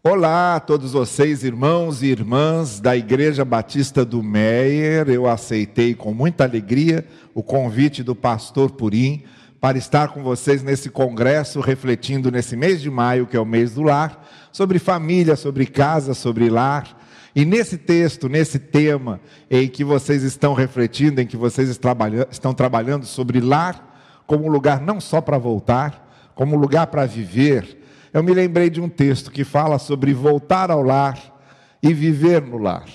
Olá a todos vocês, irmãos e irmãs da Igreja Batista do Meier. Eu aceitei com muita alegria o convite do pastor Purim para estar com vocês nesse congresso, refletindo nesse mês de maio, que é o mês do lar, sobre família, sobre casa, sobre lar. E nesse texto, nesse tema em que vocês estão refletindo, em que vocês estão trabalhando sobre lar como lugar não só para voltar, como lugar para viver, eu me lembrei de um texto que fala sobre voltar ao lar e viver no lar.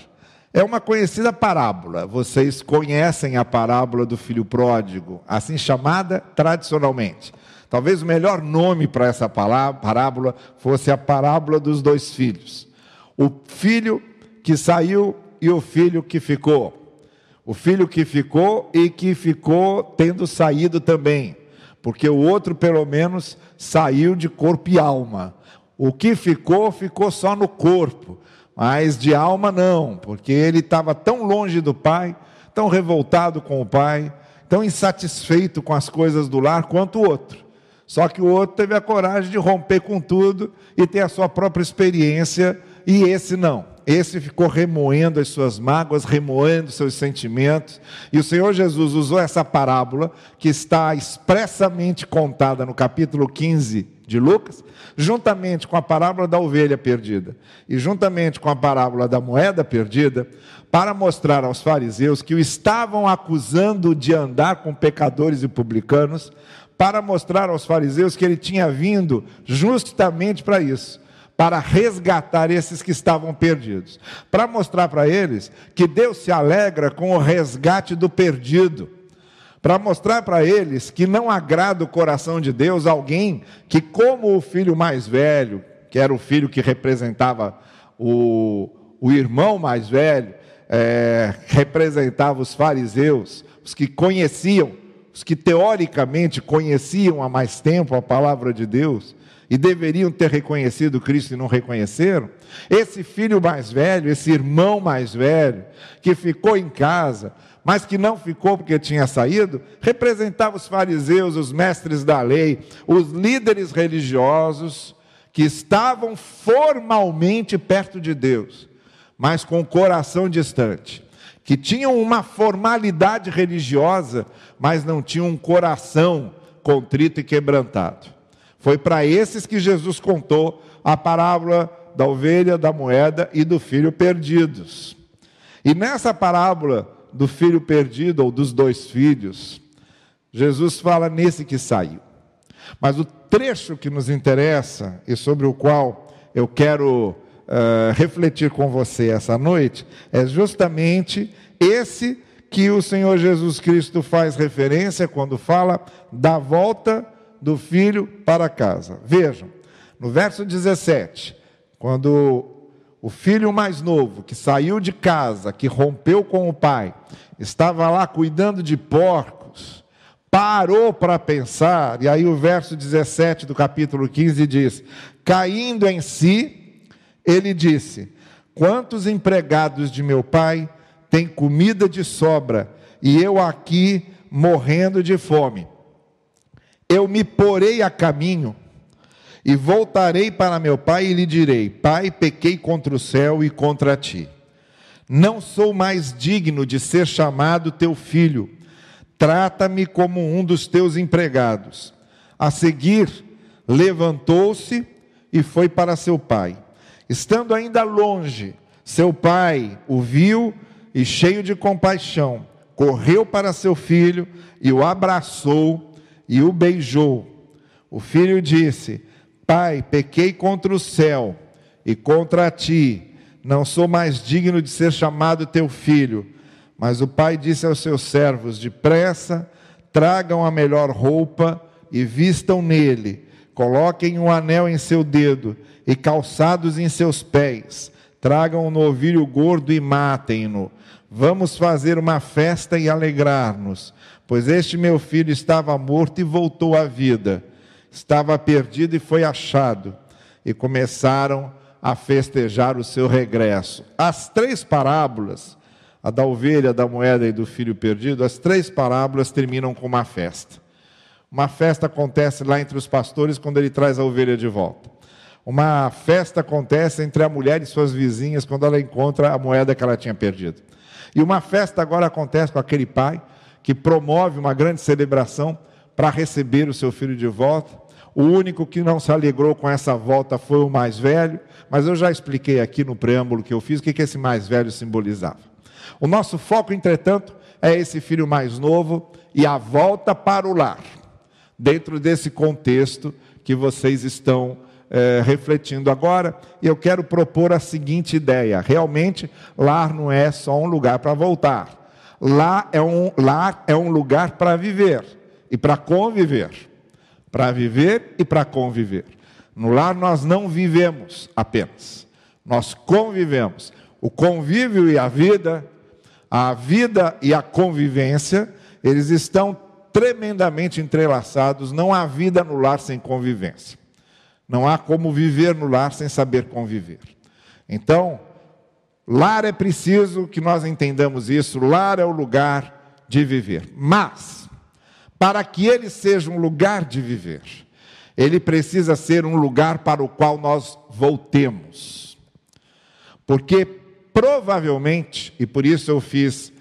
É uma conhecida parábola. Vocês conhecem a parábola do filho pródigo, assim chamada tradicionalmente. Talvez o melhor nome para essa parábola fosse a parábola dos dois filhos. O filho que saiu e o filho que ficou. O filho que ficou e que ficou tendo saído também porque o outro, pelo menos, saiu de corpo e alma. O que ficou, ficou só no corpo, mas de alma não, porque ele estava tão longe do pai, tão revoltado com o pai, tão insatisfeito com as coisas do lar quanto o outro. Só que o outro teve a coragem de romper com tudo e ter a sua própria experiência, e esse não. Esse ficou remoendo as suas mágoas, remoendo seus sentimentos. E o Senhor Jesus usou essa parábola, que está expressamente contada no capítulo 15 de Lucas, juntamente com a parábola da ovelha perdida e juntamente com a parábola da moeda perdida, para mostrar aos fariseus que o estavam acusando de andar com pecadores e publicanos, para mostrar aos fariseus que ele tinha vindo justamente para isso para resgatar esses que estavam perdidos, para mostrar para eles que Deus se alegra com o resgate do perdido, para mostrar para eles que não agrada o coração de Deus alguém que, como o filho mais velho, que era o filho que representava o, o irmão mais velho, é, representava os fariseus, os que conheciam, os que teoricamente conheciam há mais tempo a palavra de Deus, e deveriam ter reconhecido Cristo e não reconheceram, esse filho mais velho, esse irmão mais velho, que ficou em casa, mas que não ficou porque tinha saído, representava os fariseus, os mestres da lei, os líderes religiosos que estavam formalmente perto de Deus, mas com o coração distante, que tinham uma formalidade religiosa, mas não tinham um coração contrito e quebrantado. Foi para esses que Jesus contou a parábola da ovelha, da moeda e do filho perdidos. E nessa parábola do filho perdido ou dos dois filhos, Jesus fala nesse que saiu. Mas o trecho que nos interessa e sobre o qual eu quero uh, refletir com você essa noite é justamente esse que o Senhor Jesus Cristo faz referência quando fala da volta do filho para casa. Vejam, no verso 17, quando o filho mais novo, que saiu de casa, que rompeu com o pai, estava lá cuidando de porcos, parou para pensar, e aí o verso 17 do capítulo 15 diz: Caindo em si, ele disse: Quantos empregados de meu pai têm comida de sobra, e eu aqui morrendo de fome? Eu me porei a caminho e voltarei para meu pai e lhe direi: Pai, pequei contra o céu e contra ti. Não sou mais digno de ser chamado teu filho. Trata-me como um dos teus empregados. A seguir, levantou-se e foi para seu pai. Estando ainda longe, seu pai o viu e, cheio de compaixão, correu para seu filho e o abraçou e o beijou. O filho disse: Pai, pequei contra o céu e contra ti, não sou mais digno de ser chamado teu filho. Mas o pai disse aos seus servos: Depressa, tragam a melhor roupa e vistam nele, coloquem um anel em seu dedo e calçados em seus pés, tragam um novilho gordo e matem-no. Vamos fazer uma festa e alegrar-nos Pois este meu filho estava morto e voltou à vida, estava perdido e foi achado. E começaram a festejar o seu regresso. As três parábolas, a da ovelha, da moeda e do filho perdido, as três parábolas terminam com uma festa. Uma festa acontece lá entre os pastores quando ele traz a ovelha de volta. Uma festa acontece entre a mulher e suas vizinhas quando ela encontra a moeda que ela tinha perdido. E uma festa agora acontece com aquele pai que promove uma grande celebração para receber o seu filho de volta. O único que não se alegrou com essa volta foi o mais velho, mas eu já expliquei aqui no preâmbulo que eu fiz o que esse mais velho simbolizava. O nosso foco, entretanto, é esse filho mais novo e a volta para o lar, dentro desse contexto que vocês estão é, refletindo agora, eu quero propor a seguinte ideia: realmente, lar não é só um lugar para voltar, lá é um, lar é um lugar para viver e para conviver. Para viver e para conviver. No lar nós não vivemos apenas, nós convivemos. O convívio e a vida, a vida e a convivência, eles estão tremendamente entrelaçados. Não há vida no lar sem convivência. Não há como viver no lar sem saber conviver. Então, lar é preciso que nós entendamos isso, lar é o lugar de viver. Mas, para que ele seja um lugar de viver, ele precisa ser um lugar para o qual nós voltemos. Porque provavelmente, e por isso eu fiz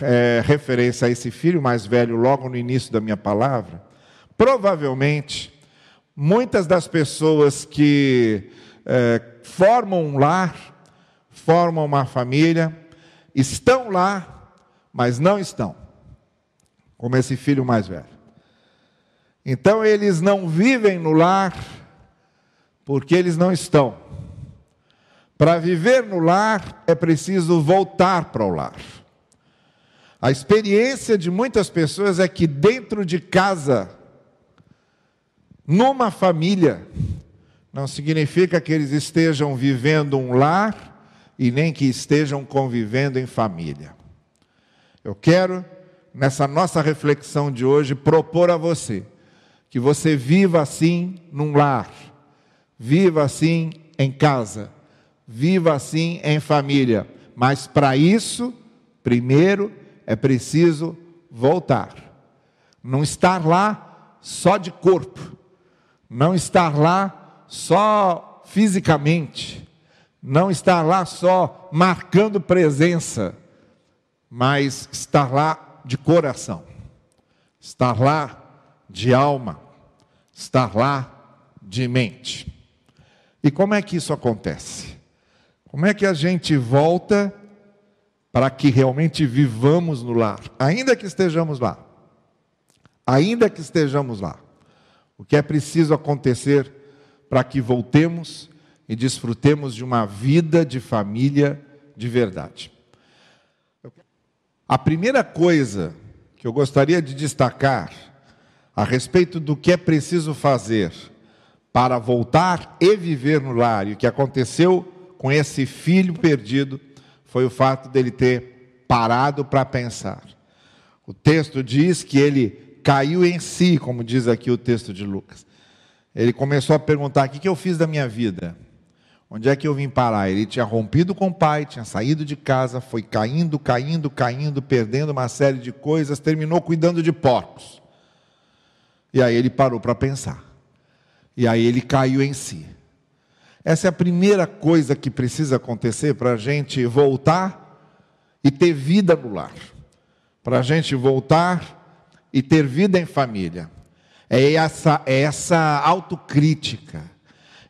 é, referência a esse filho mais velho logo no início da minha palavra, provavelmente Muitas das pessoas que é, formam um lar, formam uma família, estão lá, mas não estão, como esse filho mais velho. Então eles não vivem no lar, porque eles não estão. Para viver no lar é preciso voltar para o lar. A experiência de muitas pessoas é que dentro de casa numa família, não significa que eles estejam vivendo um lar e nem que estejam convivendo em família. Eu quero, nessa nossa reflexão de hoje, propor a você que você viva assim num lar, viva assim em casa, viva assim em família. Mas para isso, primeiro é preciso voltar. Não estar lá só de corpo, não estar lá só fisicamente, não estar lá só marcando presença, mas estar lá de coração, estar lá de alma, estar lá de mente. E como é que isso acontece? Como é que a gente volta para que realmente vivamos no lar, ainda que estejamos lá? Ainda que estejamos lá. O que é preciso acontecer para que voltemos e desfrutemos de uma vida de família de verdade? A primeira coisa que eu gostaria de destacar a respeito do que é preciso fazer para voltar e viver no lar, e o que aconteceu com esse filho perdido, foi o fato dele ter parado para pensar. O texto diz que ele caiu em si, como diz aqui o texto de Lucas. Ele começou a perguntar: o que eu fiz da minha vida? Onde é que eu vim parar? Ele tinha rompido com o pai, tinha saído de casa, foi caindo, caindo, caindo, perdendo uma série de coisas, terminou cuidando de porcos. E aí ele parou para pensar. E aí ele caiu em si. Essa é a primeira coisa que precisa acontecer para a gente voltar e ter vida no lar. Para a gente voltar e ter vida em família. É essa, é essa autocrítica,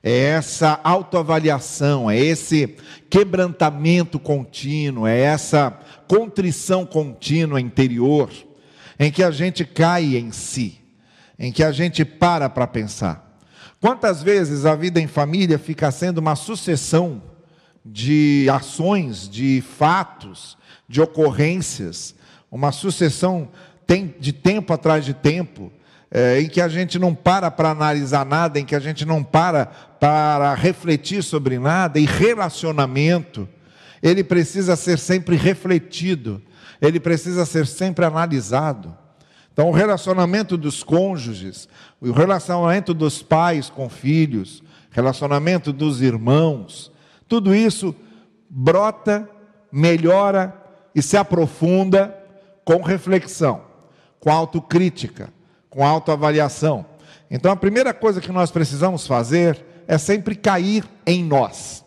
é essa autoavaliação, é esse quebrantamento contínuo, é essa contrição contínua interior, em que a gente cai em si, em que a gente para para pensar. Quantas vezes a vida em família fica sendo uma sucessão de ações, de fatos, de ocorrências, uma sucessão de tempo atrás de tempo, é, em que a gente não para para analisar nada, em que a gente não para para refletir sobre nada, e relacionamento, ele precisa ser sempre refletido, ele precisa ser sempre analisado. Então, o relacionamento dos cônjuges, o relacionamento dos pais com filhos, relacionamento dos irmãos, tudo isso brota, melhora e se aprofunda com reflexão com autocrítica, com autoavaliação. Então a primeira coisa que nós precisamos fazer é sempre cair em nós,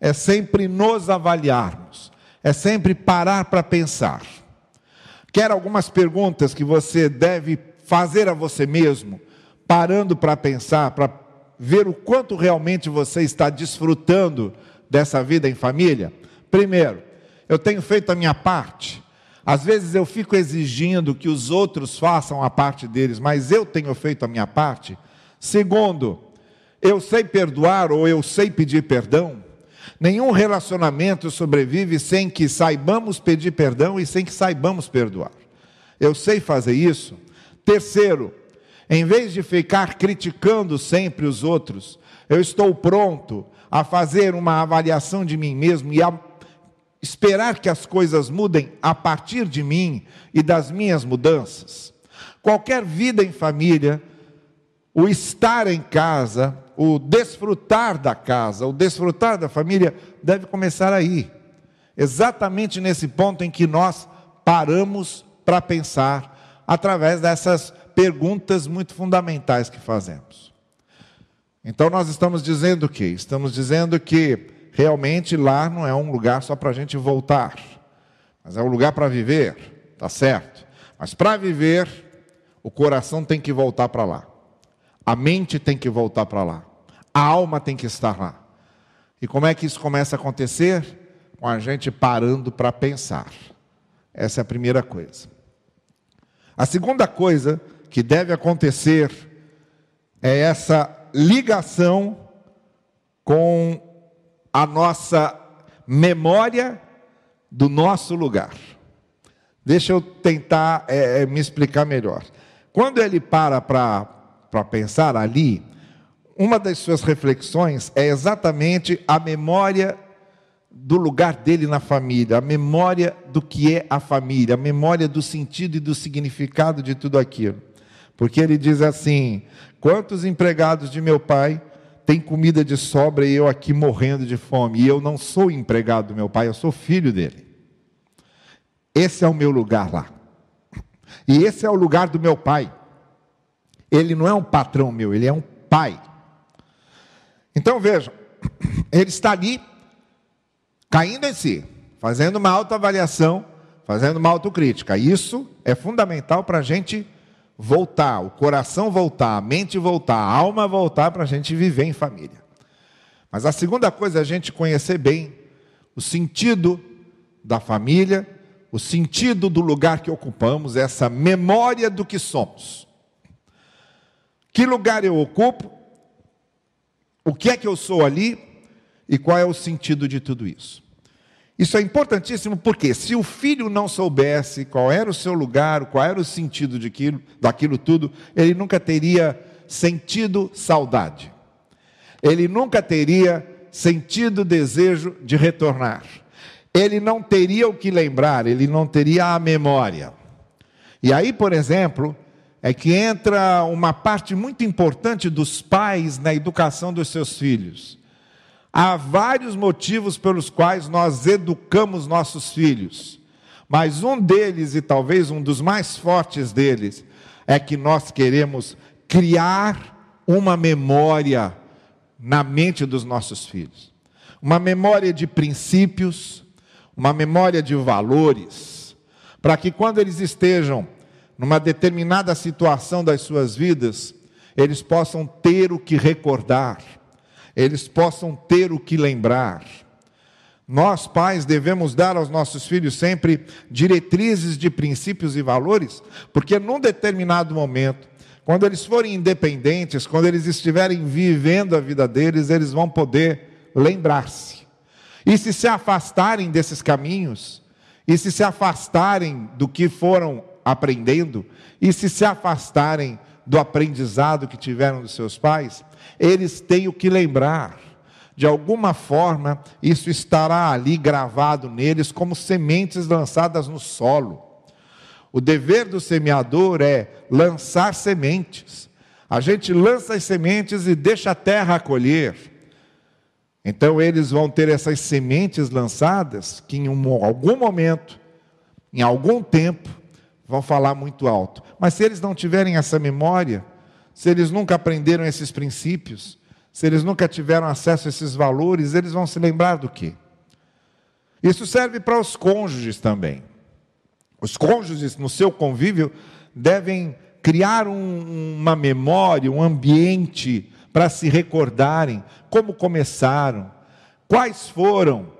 é sempre nos avaliarmos, é sempre parar para pensar. Quer algumas perguntas que você deve fazer a você mesmo, parando para pensar, para ver o quanto realmente você está desfrutando dessa vida em família? Primeiro, eu tenho feito a minha parte. Às vezes eu fico exigindo que os outros façam a parte deles, mas eu tenho feito a minha parte. Segundo, eu sei perdoar ou eu sei pedir perdão. Nenhum relacionamento sobrevive sem que saibamos pedir perdão e sem que saibamos perdoar. Eu sei fazer isso. Terceiro, em vez de ficar criticando sempre os outros, eu estou pronto a fazer uma avaliação de mim mesmo e a esperar que as coisas mudem a partir de mim e das minhas mudanças. Qualquer vida em família, o estar em casa, o desfrutar da casa, o desfrutar da família, deve começar aí. Exatamente nesse ponto em que nós paramos para pensar, através dessas perguntas muito fundamentais que fazemos. Então, nós estamos dizendo o quê? Estamos dizendo que realmente lá não é um lugar só para a gente voltar, mas é um lugar para viver, tá certo? Mas para viver, o coração tem que voltar para lá, a mente tem que voltar para lá, a alma tem que estar lá. E como é que isso começa a acontecer? Com a gente parando para pensar. Essa é a primeira coisa. A segunda coisa que deve acontecer é essa ligação com a nossa memória do nosso lugar. Deixa eu tentar é, é me explicar melhor. Quando ele para para pensar ali, uma das suas reflexões é exatamente a memória do lugar dele na família, a memória do que é a família, a memória do sentido e do significado de tudo aquilo. Porque ele diz assim: quantos empregados de meu pai tem comida de sobra e eu aqui morrendo de fome. E eu não sou empregado do meu pai, eu sou filho dele. Esse é o meu lugar lá. E esse é o lugar do meu pai. Ele não é um patrão meu, ele é um pai. Então vejam, ele está ali, caindo em si, fazendo uma autoavaliação, fazendo uma autocrítica. Isso é fundamental para a gente voltar, o coração voltar, a mente voltar, a alma voltar para a gente viver em família. Mas a segunda coisa é a gente conhecer bem o sentido da família, o sentido do lugar que ocupamos, essa memória do que somos. Que lugar eu ocupo? O que é que eu sou ali? E qual é o sentido de tudo isso? Isso é importantíssimo porque se o filho não soubesse qual era o seu lugar, qual era o sentido daquilo, daquilo tudo, ele nunca teria sentido saudade. Ele nunca teria sentido desejo de retornar. Ele não teria o que lembrar, ele não teria a memória. E aí, por exemplo, é que entra uma parte muito importante dos pais na educação dos seus filhos. Há vários motivos pelos quais nós educamos nossos filhos, mas um deles, e talvez um dos mais fortes deles, é que nós queremos criar uma memória na mente dos nossos filhos. Uma memória de princípios, uma memória de valores, para que quando eles estejam numa determinada situação das suas vidas, eles possam ter o que recordar eles possam ter o que lembrar. Nós, pais, devemos dar aos nossos filhos sempre diretrizes de princípios e valores, porque num determinado momento, quando eles forem independentes, quando eles estiverem vivendo a vida deles, eles vão poder lembrar-se. E se se afastarem desses caminhos, e se se afastarem do que foram aprendendo, e se se afastarem do aprendizado que tiveram dos seus pais, eles têm o que lembrar. De alguma forma, isso estará ali gravado neles como sementes lançadas no solo. O dever do semeador é lançar sementes. A gente lança as sementes e deixa a terra acolher. Então eles vão ter essas sementes lançadas que em um, algum momento, em algum tempo, vão falar muito alto. Mas se eles não tiverem essa memória, se eles nunca aprenderam esses princípios, se eles nunca tiveram acesso a esses valores, eles vão se lembrar do quê? Isso serve para os cônjuges também. Os cônjuges, no seu convívio, devem criar um, uma memória, um ambiente para se recordarem como começaram, quais foram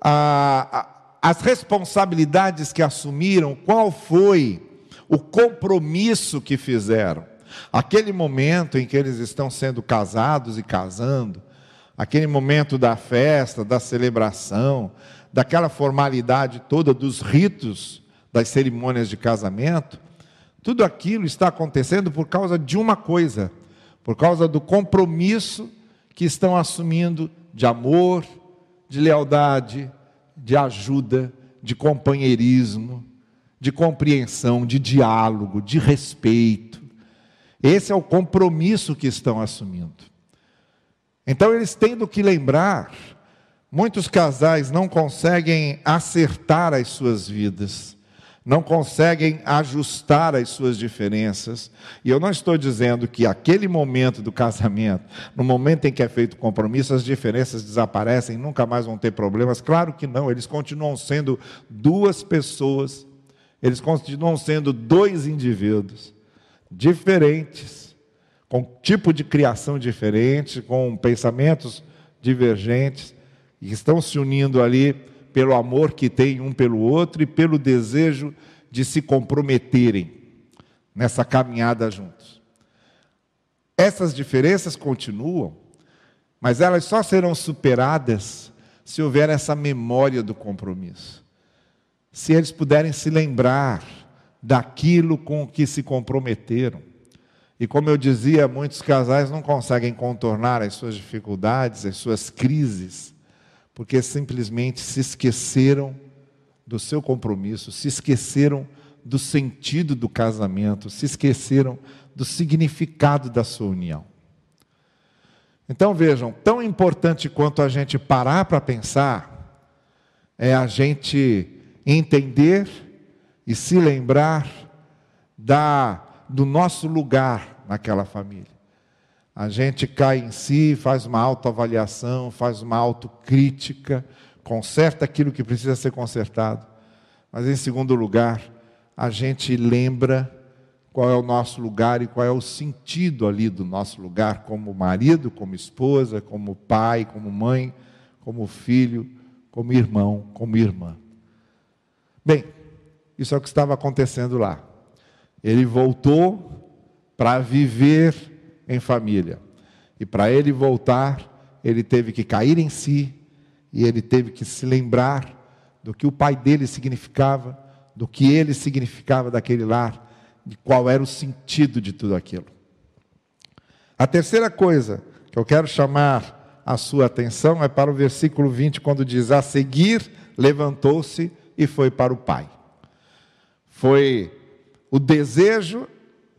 a, as responsabilidades que assumiram, qual foi o compromisso que fizeram. Aquele momento em que eles estão sendo casados e casando, aquele momento da festa, da celebração, daquela formalidade toda dos ritos das cerimônias de casamento, tudo aquilo está acontecendo por causa de uma coisa, por causa do compromisso que estão assumindo de amor, de lealdade, de ajuda, de companheirismo, de compreensão, de diálogo, de respeito. Esse é o compromisso que estão assumindo. Então eles têm que lembrar. Muitos casais não conseguem acertar as suas vidas não conseguem ajustar as suas diferenças. E eu não estou dizendo que aquele momento do casamento, no momento em que é feito o compromisso, as diferenças desaparecem, nunca mais vão ter problemas. Claro que não, eles continuam sendo duas pessoas, eles continuam sendo dois indivíduos diferentes, com tipo de criação diferente, com pensamentos divergentes, e estão se unindo ali pelo amor que têm um pelo outro e pelo desejo de se comprometerem nessa caminhada juntos. Essas diferenças continuam, mas elas só serão superadas se houver essa memória do compromisso. Se eles puderem se lembrar daquilo com que se comprometeram. E como eu dizia, muitos casais não conseguem contornar as suas dificuldades, as suas crises, porque simplesmente se esqueceram do seu compromisso, se esqueceram do sentido do casamento, se esqueceram do significado da sua união. Então vejam, tão importante quanto a gente parar para pensar, é a gente entender e se lembrar da, do nosso lugar naquela família. A gente cai em si, faz uma autoavaliação, faz uma autocrítica, conserta aquilo que precisa ser consertado. Mas, em segundo lugar, a gente lembra qual é o nosso lugar e qual é o sentido ali do nosso lugar, como marido, como esposa, como pai, como mãe, como filho, como irmão, como irmã. Bem, isso é o que estava acontecendo lá. Ele voltou para viver em família. E para ele voltar, ele teve que cair em si e ele teve que se lembrar do que o pai dele significava, do que ele significava daquele lar, de qual era o sentido de tudo aquilo. A terceira coisa que eu quero chamar a sua atenção é para o versículo 20, quando diz: A seguir, levantou-se e foi para o pai. Foi o desejo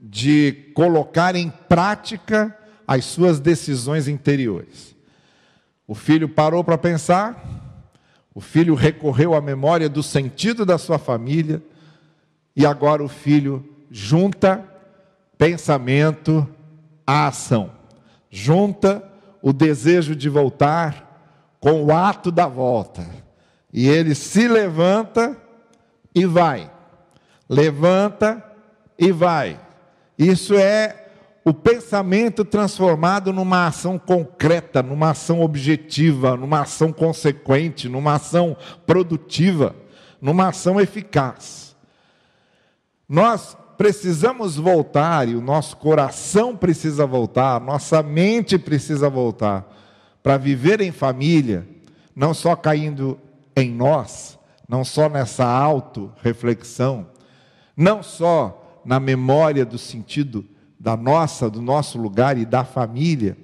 de colocar em prática as suas decisões interiores. O filho parou para pensar, o filho recorreu à memória do sentido da sua família, e agora o filho junta pensamento à ação, junta o desejo de voltar com o ato da volta. E ele se levanta e vai. Levanta e vai. Isso é o pensamento transformado numa ação concreta, numa ação objetiva, numa ação consequente, numa ação produtiva, numa ação eficaz. Nós precisamos voltar e o nosso coração precisa voltar, nossa mente precisa voltar para viver em família, não só caindo em nós, não só nessa auto-reflexão, não só na memória do sentido da nossa, do nosso lugar e da família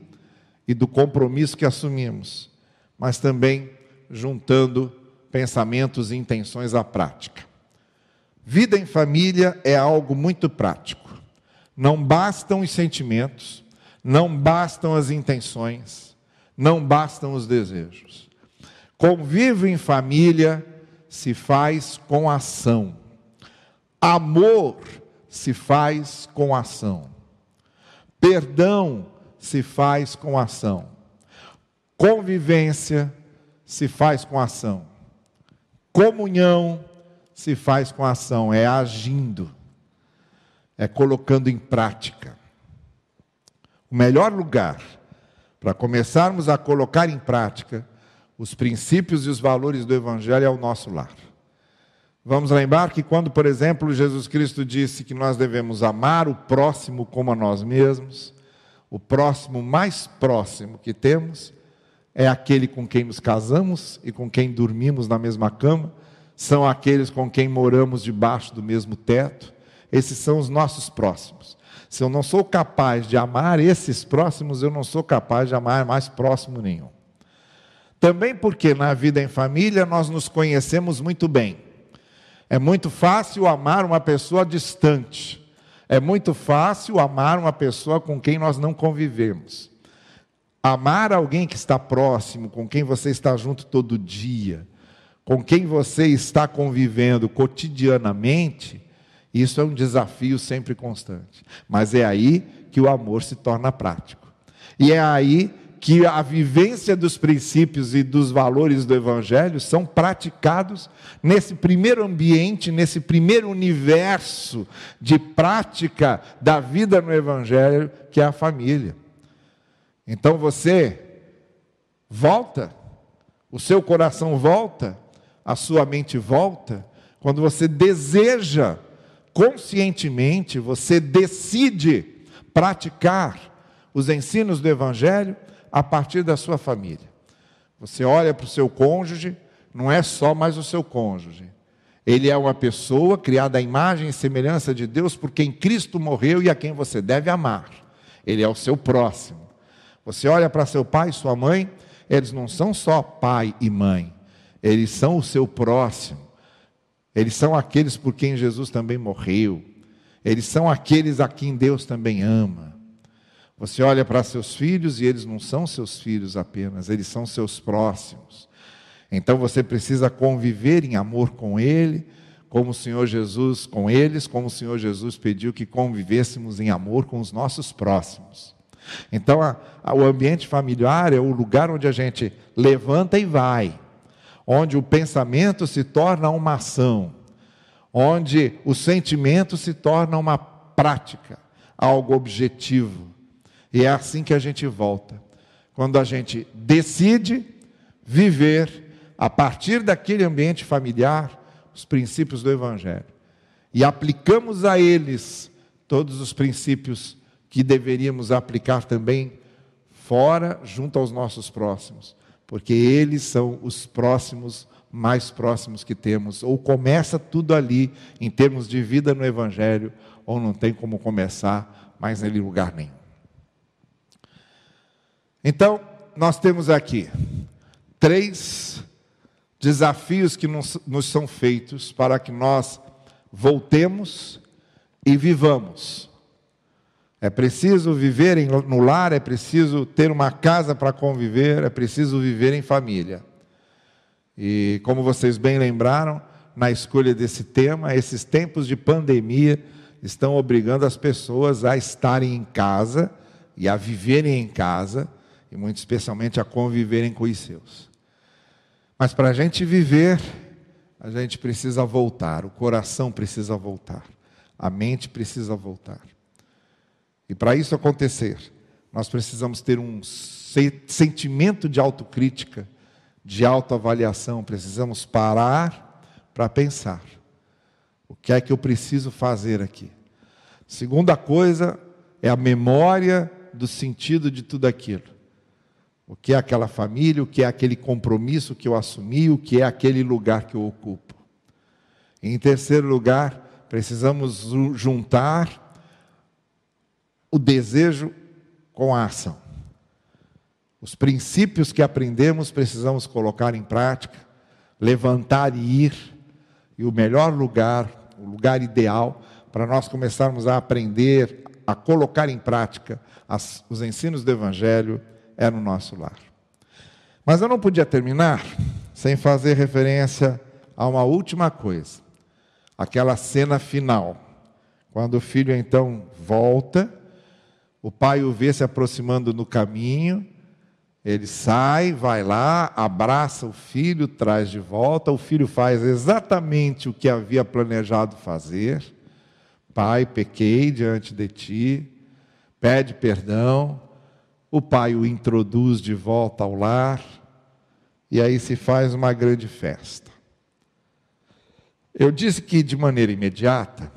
e do compromisso que assumimos, mas também juntando pensamentos e intenções à prática. Vida em família é algo muito prático. Não bastam os sentimentos, não bastam as intenções, não bastam os desejos. Convívio em família se faz com ação. Amor se faz com ação. Perdão se faz com ação. Convivência se faz com ação. Comunhão se faz com ação, é agindo, é colocando em prática. O melhor lugar para começarmos a colocar em prática os princípios e os valores do Evangelho é o nosso lar. Vamos lembrar que quando, por exemplo, Jesus Cristo disse que nós devemos amar o próximo como a nós mesmos, o próximo mais próximo que temos é aquele com quem nos casamos e com quem dormimos na mesma cama, são aqueles com quem moramos debaixo do mesmo teto, esses são os nossos próximos. Se eu não sou capaz de amar esses próximos, eu não sou capaz de amar mais próximo nenhum. Também porque na vida em família nós nos conhecemos muito bem. É muito fácil amar uma pessoa distante. É muito fácil amar uma pessoa com quem nós não convivemos. Amar alguém que está próximo, com quem você está junto todo dia, com quem você está convivendo cotidianamente, isso é um desafio sempre constante. Mas é aí que o amor se torna prático. E é aí que a vivência dos princípios e dos valores do Evangelho são praticados nesse primeiro ambiente, nesse primeiro universo de prática da vida no Evangelho, que é a família. Então você volta, o seu coração volta, a sua mente volta, quando você deseja conscientemente, você decide praticar os ensinos do Evangelho a partir da sua família. Você olha para o seu cônjuge, não é só mais o seu cônjuge. Ele é uma pessoa criada à imagem e semelhança de Deus por quem Cristo morreu e a quem você deve amar. Ele é o seu próximo. Você olha para seu pai e sua mãe, eles não são só pai e mãe, eles são o seu próximo. Eles são aqueles por quem Jesus também morreu. Eles são aqueles a quem Deus também ama. Você olha para seus filhos e eles não são seus filhos apenas, eles são seus próximos. Então você precisa conviver em amor com ele, como o Senhor Jesus com eles, como o Senhor Jesus pediu que convivêssemos em amor com os nossos próximos. Então a, a, o ambiente familiar é o lugar onde a gente levanta e vai, onde o pensamento se torna uma ação, onde o sentimento se torna uma prática, algo objetivo. E é assim que a gente volta. Quando a gente decide viver, a partir daquele ambiente familiar, os princípios do Evangelho. E aplicamos a eles todos os princípios que deveríamos aplicar também fora, junto aos nossos próximos. Porque eles são os próximos mais próximos que temos. Ou começa tudo ali, em termos de vida no Evangelho, ou não tem como começar mais em lugar nenhum. Então, nós temos aqui três desafios que nos, nos são feitos para que nós voltemos e vivamos. É preciso viver no lar, é preciso ter uma casa para conviver, é preciso viver em família. E como vocês bem lembraram, na escolha desse tema, esses tempos de pandemia estão obrigando as pessoas a estarem em casa e a viverem em casa e muito especialmente a conviverem com os seus. Mas para a gente viver, a gente precisa voltar, o coração precisa voltar, a mente precisa voltar. E para isso acontecer, nós precisamos ter um sentimento de autocrítica, de autoavaliação, precisamos parar para pensar. O que é que eu preciso fazer aqui? Segunda coisa é a memória do sentido de tudo aquilo. O que é aquela família, o que é aquele compromisso que eu assumi, o que é aquele lugar que eu ocupo. Em terceiro lugar, precisamos juntar o desejo com a ação. Os princípios que aprendemos precisamos colocar em prática, levantar e ir, e o melhor lugar, o lugar ideal para nós começarmos a aprender, a colocar em prática as, os ensinos do Evangelho é no nosso lar. Mas eu não podia terminar sem fazer referência a uma última coisa, aquela cena final, quando o filho então volta, O pai o vê se aproximando no caminho, ele sai, vai lá, abraça o filho, traz de volta. O filho faz exatamente o que havia planejado fazer. Pai, pequei diante de ti, pede perdão. O pai o introduz de volta ao lar, e aí se faz uma grande festa. Eu disse que de maneira imediata,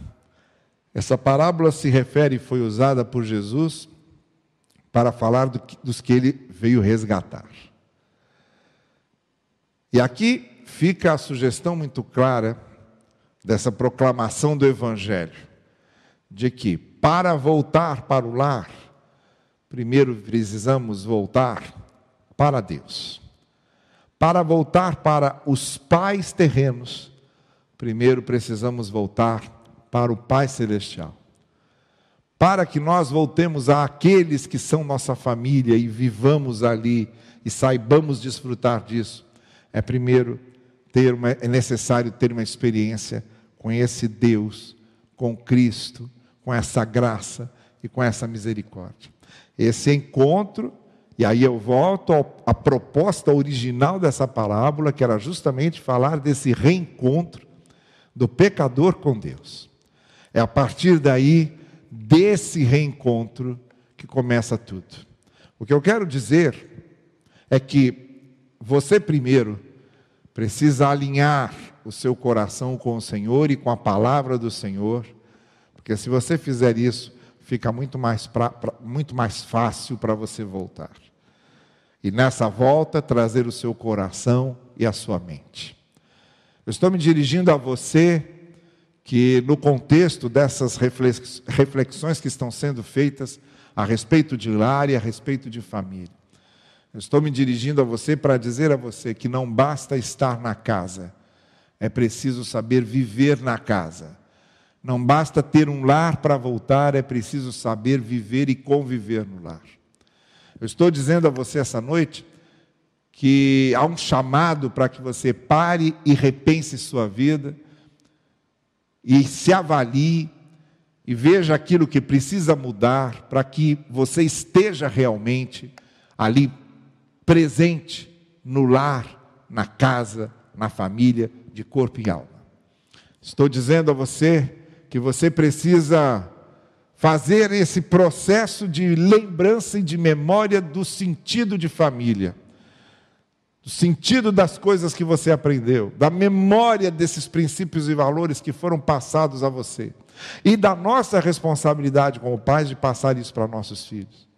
essa parábola se refere e foi usada por Jesus para falar do que, dos que ele veio resgatar. E aqui fica a sugestão muito clara dessa proclamação do Evangelho, de que para voltar para o lar, primeiro precisamos voltar para Deus. Para voltar para os pais terrenos, primeiro precisamos voltar para o Pai Celestial. Para que nós voltemos àqueles que são nossa família e vivamos ali e saibamos desfrutar disso, é primeiro ter uma, é necessário ter uma experiência com esse Deus, com Cristo, com essa graça e com essa misericórdia. Esse encontro, e aí eu volto à proposta original dessa parábola, que era justamente falar desse reencontro do pecador com Deus. É a partir daí, desse reencontro, que começa tudo. O que eu quero dizer é que você primeiro precisa alinhar o seu coração com o Senhor e com a palavra do Senhor, porque se você fizer isso, fica muito mais, pra, pra, muito mais fácil para você voltar. E nessa volta, trazer o seu coração e a sua mente. Eu estou me dirigindo a você que, no contexto dessas reflexões que estão sendo feitas a respeito de lar e a respeito de família, eu estou me dirigindo a você para dizer a você que não basta estar na casa, é preciso saber viver na casa. Não basta ter um lar para voltar, é preciso saber viver e conviver no lar. Eu estou dizendo a você essa noite que há um chamado para que você pare e repense sua vida e se avalie e veja aquilo que precisa mudar para que você esteja realmente ali presente no lar, na casa, na família, de corpo e alma. Estou dizendo a você que você precisa fazer esse processo de lembrança e de memória do sentido de família do sentido das coisas que você aprendeu, da memória desses princípios e valores que foram passados a você, e da nossa responsabilidade como pais de passar isso para nossos filhos.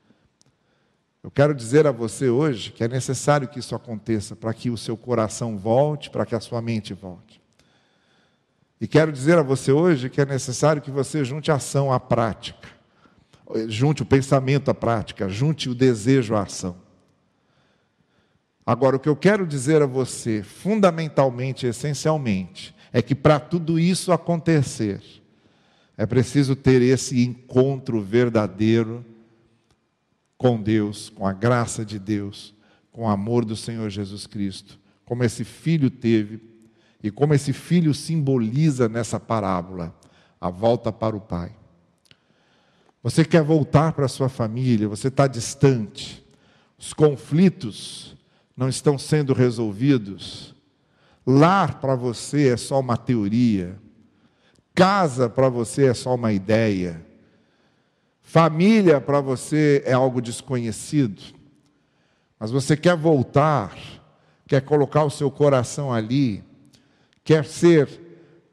Eu quero dizer a você hoje que é necessário que isso aconteça para que o seu coração volte, para que a sua mente volte. E quero dizer a você hoje que é necessário que você junte a ação à prática, junte o pensamento à prática, junte o desejo à ação. Agora, o que eu quero dizer a você, fundamentalmente, essencialmente, é que para tudo isso acontecer, é preciso ter esse encontro verdadeiro com Deus, com a graça de Deus, com o amor do Senhor Jesus Cristo, como esse filho teve e como esse filho simboliza nessa parábola a volta para o Pai. Você quer voltar para a sua família, você está distante, os conflitos não estão sendo resolvidos. Lar para você é só uma teoria. Casa para você é só uma ideia. Família para você é algo desconhecido. Mas você quer voltar, quer colocar o seu coração ali, quer ser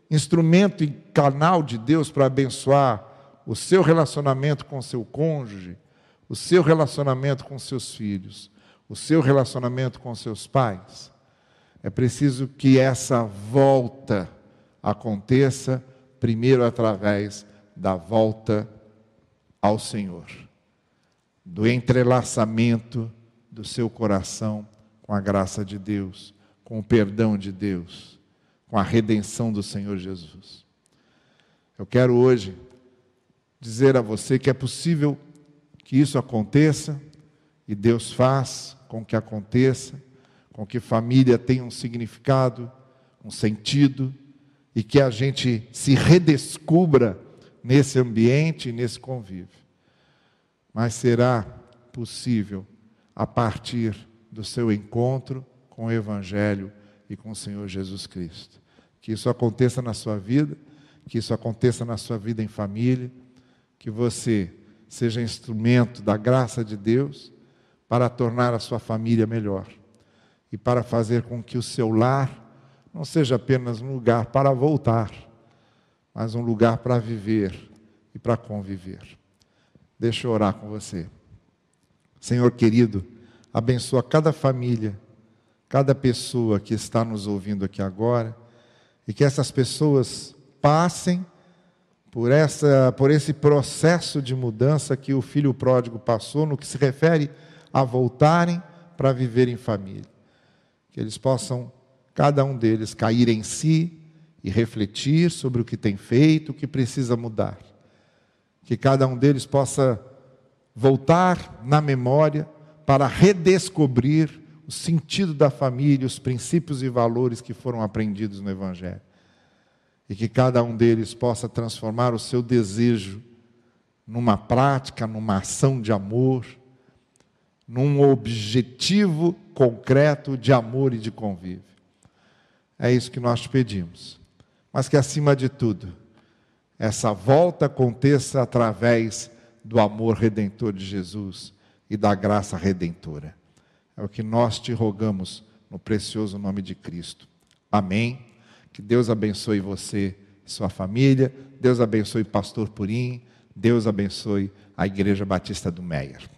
instrumento e canal de Deus para abençoar o seu relacionamento com seu cônjuge, o seu relacionamento com seus filhos o seu relacionamento com seus pais, é preciso que essa volta aconteça primeiro através da volta ao Senhor, do entrelaçamento do seu coração com a graça de Deus, com o perdão de Deus, com a redenção do Senhor Jesus. Eu quero hoje dizer a você que é possível que isso aconteça e Deus faz com que aconteça, com que família tenha um significado, um sentido, e que a gente se redescubra nesse ambiente, nesse convívio. mas será possível a partir do seu encontro com o Evangelho e com o Senhor Jesus Cristo. Que isso aconteça na sua vida, que isso aconteça na sua vida em família, que você seja instrumento da graça de Deus para tornar a sua família melhor e para fazer com que o seu lar não seja apenas um lugar para voltar, mas um lugar para viver e para conviver. Deixa eu orar com você. Senhor querido, abençoa cada família, cada pessoa que está nos ouvindo aqui agora, e que essas pessoas passem por, essa, por esse processo de mudança que o filho pródigo passou, no que se refere a voltarem para viver em família. Que eles possam, cada um deles, cair em si e refletir sobre o que tem feito, o que precisa mudar. Que cada um deles possa voltar na memória para redescobrir o sentido da família, os princípios e valores que foram aprendidos no Evangelho e que cada um deles possa transformar o seu desejo numa prática, numa ação de amor, num objetivo concreto de amor e de convívio. É isso que nós te pedimos. Mas que, acima de tudo, essa volta aconteça através do amor redentor de Jesus e da graça redentora. É o que nós te rogamos no precioso nome de Cristo. Amém. Que Deus abençoe você e sua família. Deus abençoe Pastor Purim. Deus abençoe a Igreja Batista do Meier.